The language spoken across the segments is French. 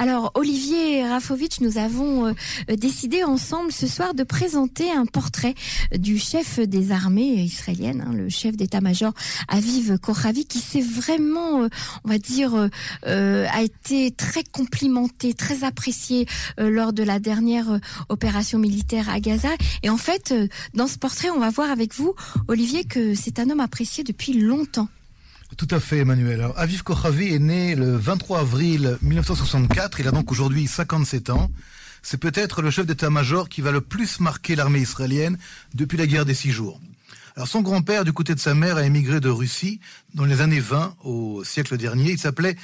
Alors, Olivier Rafovitch, nous avons euh, décidé ensemble ce soir de présenter un portrait du chef des armées israéliennes, hein, le chef d'état-major Aviv Kochavi, qui s'est vraiment, euh, on va dire, euh, a été très complimenté, très apprécié lors de la dernière opération militaire à Gaza. Et en fait, dans ce portrait, on va voir avec vous, Olivier, que c'est un homme apprécié depuis longtemps. Tout à fait, Emmanuel. Alors, Aviv Kochavi est né le 23 avril 1964. Il a donc aujourd'hui 57 ans. C'est peut-être le chef d'état-major qui va le plus marquer l'armée israélienne depuis la guerre des six jours. Alors, son grand-père, du côté de sa mère, a émigré de Russie dans les années 20 au siècle dernier. Il s'appelait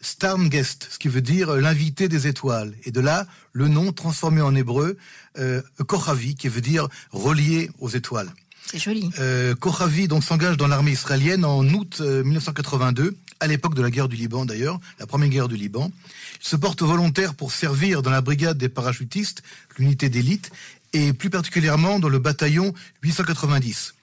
Starngest, ce qui veut dire l'invité des étoiles. Et de là, le nom transformé en hébreu, euh, Kochavi, qui veut dire relié aux étoiles. C'est joli. Euh, Kochavi donc s'engage dans l'armée israélienne en août 1982, euh, à l'époque de la guerre du Liban d'ailleurs, la première guerre du Liban. Il se porte volontaire pour servir dans la brigade des parachutistes, l'unité d'élite, et plus particulièrement dans le bataillon 890.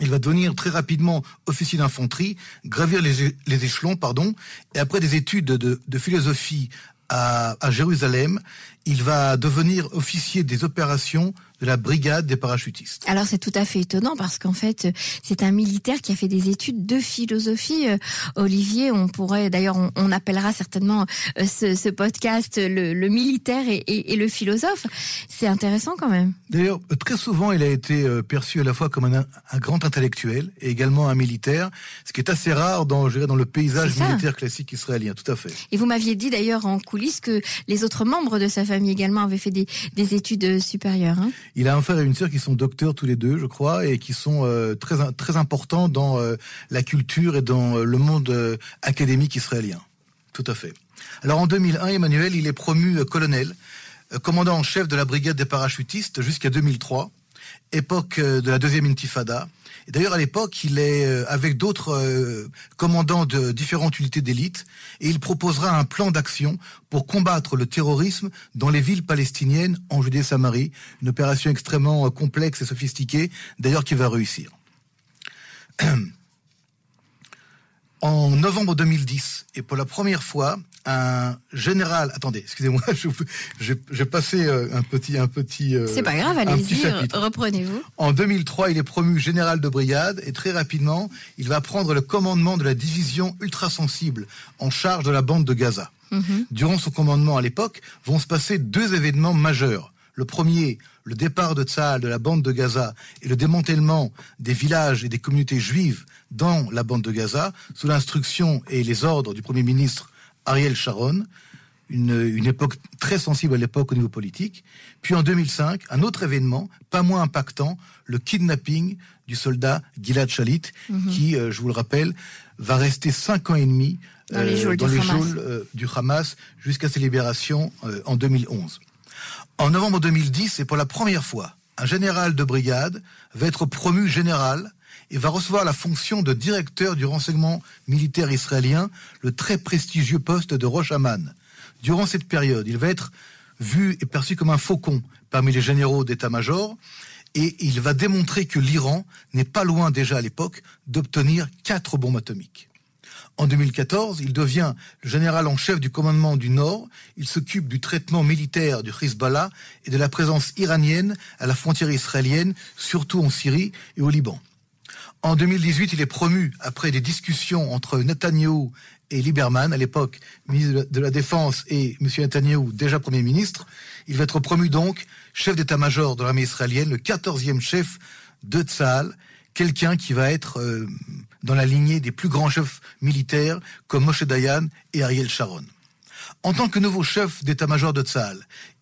Il va devenir très rapidement officier d'infanterie, gravir les, échelons, pardon, et après des études de, philosophie à, Jérusalem, il va devenir officier des opérations de la brigade des parachutistes. Alors c'est tout à fait étonnant parce qu'en fait c'est un militaire qui a fait des études de philosophie. Euh, Olivier, on pourrait d'ailleurs on, appellera certainement euh, ce, podcast le, militaire et, le philosophe. C'est intéressant quand même. D'ailleurs très souvent il a été euh, perçu à la fois comme un, grand intellectuel et également un militaire, ce qui est assez rare dans je dirais, dans le paysage militaire classique israélien. Tout à fait. Et vous m'aviez dit d'ailleurs en coulisses que les autres membres de sa famille également avaient fait des, études supérieures. Hein il a un frère et une sœur qui sont docteurs tous les deux, je crois, et qui sont euh, très très importants dans euh, la culture et dans euh, le monde académique israélien. Tout à fait. Alors en 2001, Emmanuel, il est promu colonel, commandant en chef de la brigade des parachutistes jusqu'à 2003, époque de la deuxième intifada. D'ailleurs, à l'époque, il est euh, avec d'autres euh, commandants de différentes unités d'élite et il proposera un plan d'action pour combattre le terrorisme dans les villes palestiniennes en Judée-Samarie. Une opération extrêmement euh, complexe et sophistiquée, d'ailleurs qui va réussir. En novembre 2010, et pour la première fois, un général. Attendez, excusez-moi, j'ai passé euh, un petit, un petit. Euh, C'est pas grave, allez-y, reprenez-vous. En 2003, il est promu général de brigade et très rapidement, il va prendre le commandement de la division ultra-sensible en charge de la bande de Gaza. Mhm. Durant son commandement à l'époque, vont se passer deux événements majeurs. Le premier, le départ de Tzahal de la bande de Gaza et le démantèlement des villages et des communautés juives dans la bande de Gaza, sous l'instruction et les ordres du Premier ministre Ariel Sharon, une, époque très sensible à l'époque au niveau politique. Puis en 2005, un autre événement, pas moins impactant, le kidnapping du soldat Gilad Shalit, mhm. qui, euh, je vous le rappelle, va rester cinq ans et demi dans les jours euh, du, Hamas. jusqu'à sa libération euh, en 2011. En novembre 2010, et pour la première fois, un général de brigade va être promu général et va recevoir la fonction de directeur du renseignement militaire israélien, le très prestigieux poste de Rosh Amman. Durant cette période, il va être vu et perçu comme un faucon parmi les généraux d'état-major, et il va démontrer que l'Iran n'est pas loin déjà à l'époque d'obtenir quatre bombes atomiques. En 2014, il devient le général en chef du commandement du Nord. Il s'occupe du traitement militaire du Hezbollah et de la présence iranienne à la frontière israélienne, surtout en Syrie et au Liban. En 2018, il est promu après des discussions entre Netanyahu et Lieberman, à l'époque ministre de la Défense, et M. Netanyahu, déjà Premier ministre. Il va être promu donc chef d'état-major de l'armée israélienne, le 14e chef de Tzahal, quelqu'un qui va être euh, dans la lignée des plus grands chefs militaires comme Moshe Dayan et Ariel Sharon. En tant que nouveau chef d'état-major de Tzahal,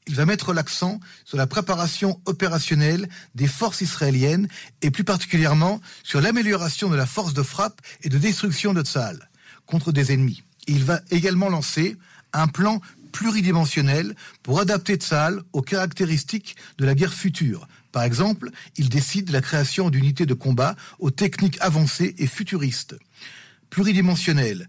il va mettre l'accent sur la préparation opérationnelle des forces israéliennes et plus particulièrement sur l'amélioration de la force de frappe et de destruction de Tzahal contre des ennemis. Il va également lancer un plan pluridimensionnel pour adapter Tzahal aux caractéristiques de la guerre future. Par exemple, il décide la création d'unités de combat aux techniques avancées et futuristes. Pluridimensionnel,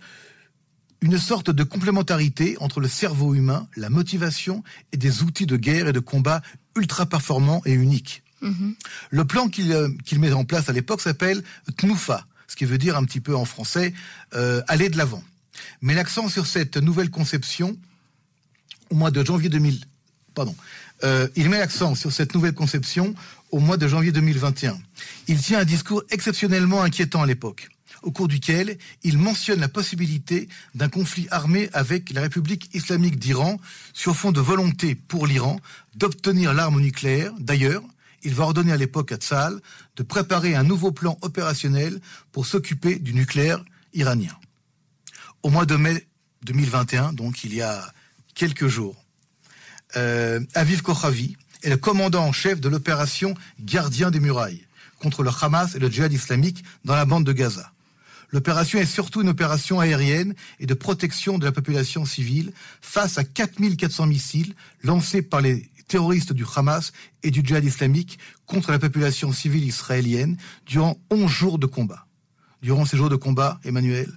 une sorte de complémentarité entre le cerveau humain, la motivation et des outils de guerre et de combat ultra performants et uniques. Mhm. Le plan euh, qu'il met en place à l'époque s'appelle TNUFA, ce qui veut dire un petit peu en français euh, aller de l'avant. Mais l'accent sur cette nouvelle conception au mois de janvier 2000. Pardon. Euh, il met l'accent sur cette nouvelle conception au mois de janvier 2021. Il tient un discours exceptionnellement inquiétant à l'époque, au cours duquel il mentionne la possibilité d'un conflit armé avec la République islamique d'Iran sur fond de volonté pour l'Iran d'obtenir l'arme nucléaire. D'ailleurs, il va ordonner à l'époque à Tsahal de préparer un nouveau plan opérationnel pour s'occuper du nucléaire iranien. Au mois de mai 2021, donc il y a quelques jours, Aviv Kochavi est le commandant en chef de l'opération Gardien des murailles contre le Hamas et le djihad islamique dans la bande de Gaza. L'opération est surtout une opération aérienne et de protection de la population civile face à 4400 missiles lancés par les terroristes du Hamas et du djihad islamique contre la population civile israélienne durant 11 jours de combat. Durant ces jours de combat, Emmanuel,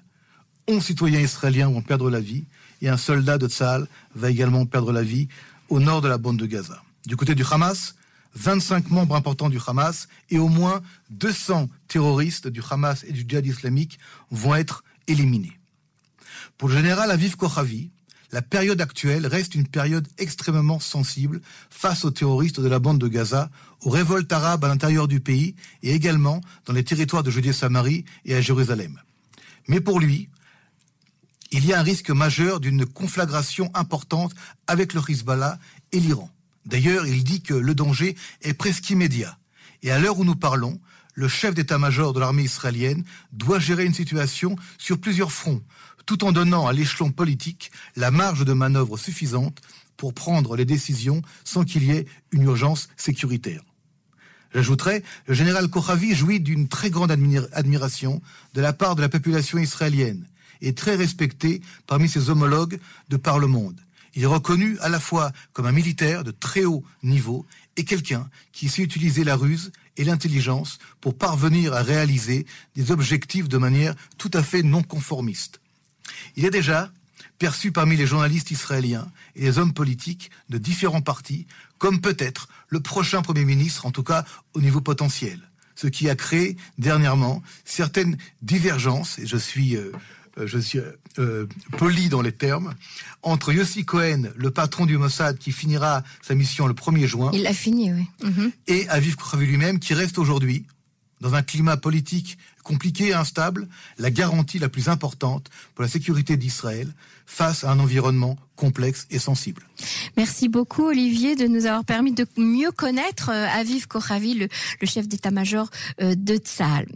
11 citoyens israéliens vont perdre la vie et un soldat de Tzahal va également perdre la vie au nord de la bande de Gaza. Du côté du Hamas, 25 membres importants du Hamas et au moins 200 terroristes du Hamas et du djihad islamique vont être éliminés. Pour le général Aviv Kochavi, la période actuelle reste une période extrêmement sensible face aux terroristes de la bande de Gaza, aux révoltes arabes à l'intérieur du pays et également dans les territoires de Judée-Samarie et à Jérusalem. Mais pour lui, il y a un risque majeur d'une conflagration importante avec le Hezbollah et l'Iran. D'ailleurs, il dit que le danger est presque immédiat. Et à l'heure où nous parlons, le chef d'état-major de l'armée israélienne doit gérer une situation sur plusieurs fronts, tout en donnant à l'échelon politique la marge de manœuvre suffisante pour prendre les décisions sans qu'il y ait une urgence sécuritaire. J'ajouterai, le général Kochavi jouit d'une très grande admiration de la part de la population israélienne et très respecté parmi ses homologues de par le monde. Il est reconnu à la fois comme un militaire de très haut niveau et quelqu'un qui sait utiliser la ruse et l'intelligence pour parvenir à réaliser des objectifs de manière tout à fait non conformiste. Il est déjà perçu parmi les journalistes israéliens et les hommes politiques de différents partis comme peut-être le prochain Premier ministre, en tout cas au niveau potentiel. Ce qui a créé dernièrement certaines divergences, je suis euh, je suis euh, poli dans les termes, entre Yossi Cohen, le patron du Mossad, qui finira sa mission le 1er juin. Il l'a fini, oui. Mhm. Et Aviv Kochavi lui-même, qui reste aujourd'hui, dans un climat politique compliqué et instable, la garantie la plus importante pour la sécurité d'Israël face à un environnement complexe et sensible. Merci beaucoup Olivier de nous avoir permis de mieux connaître euh, Aviv Kochavi, le, chef d'état-major de Tzahal.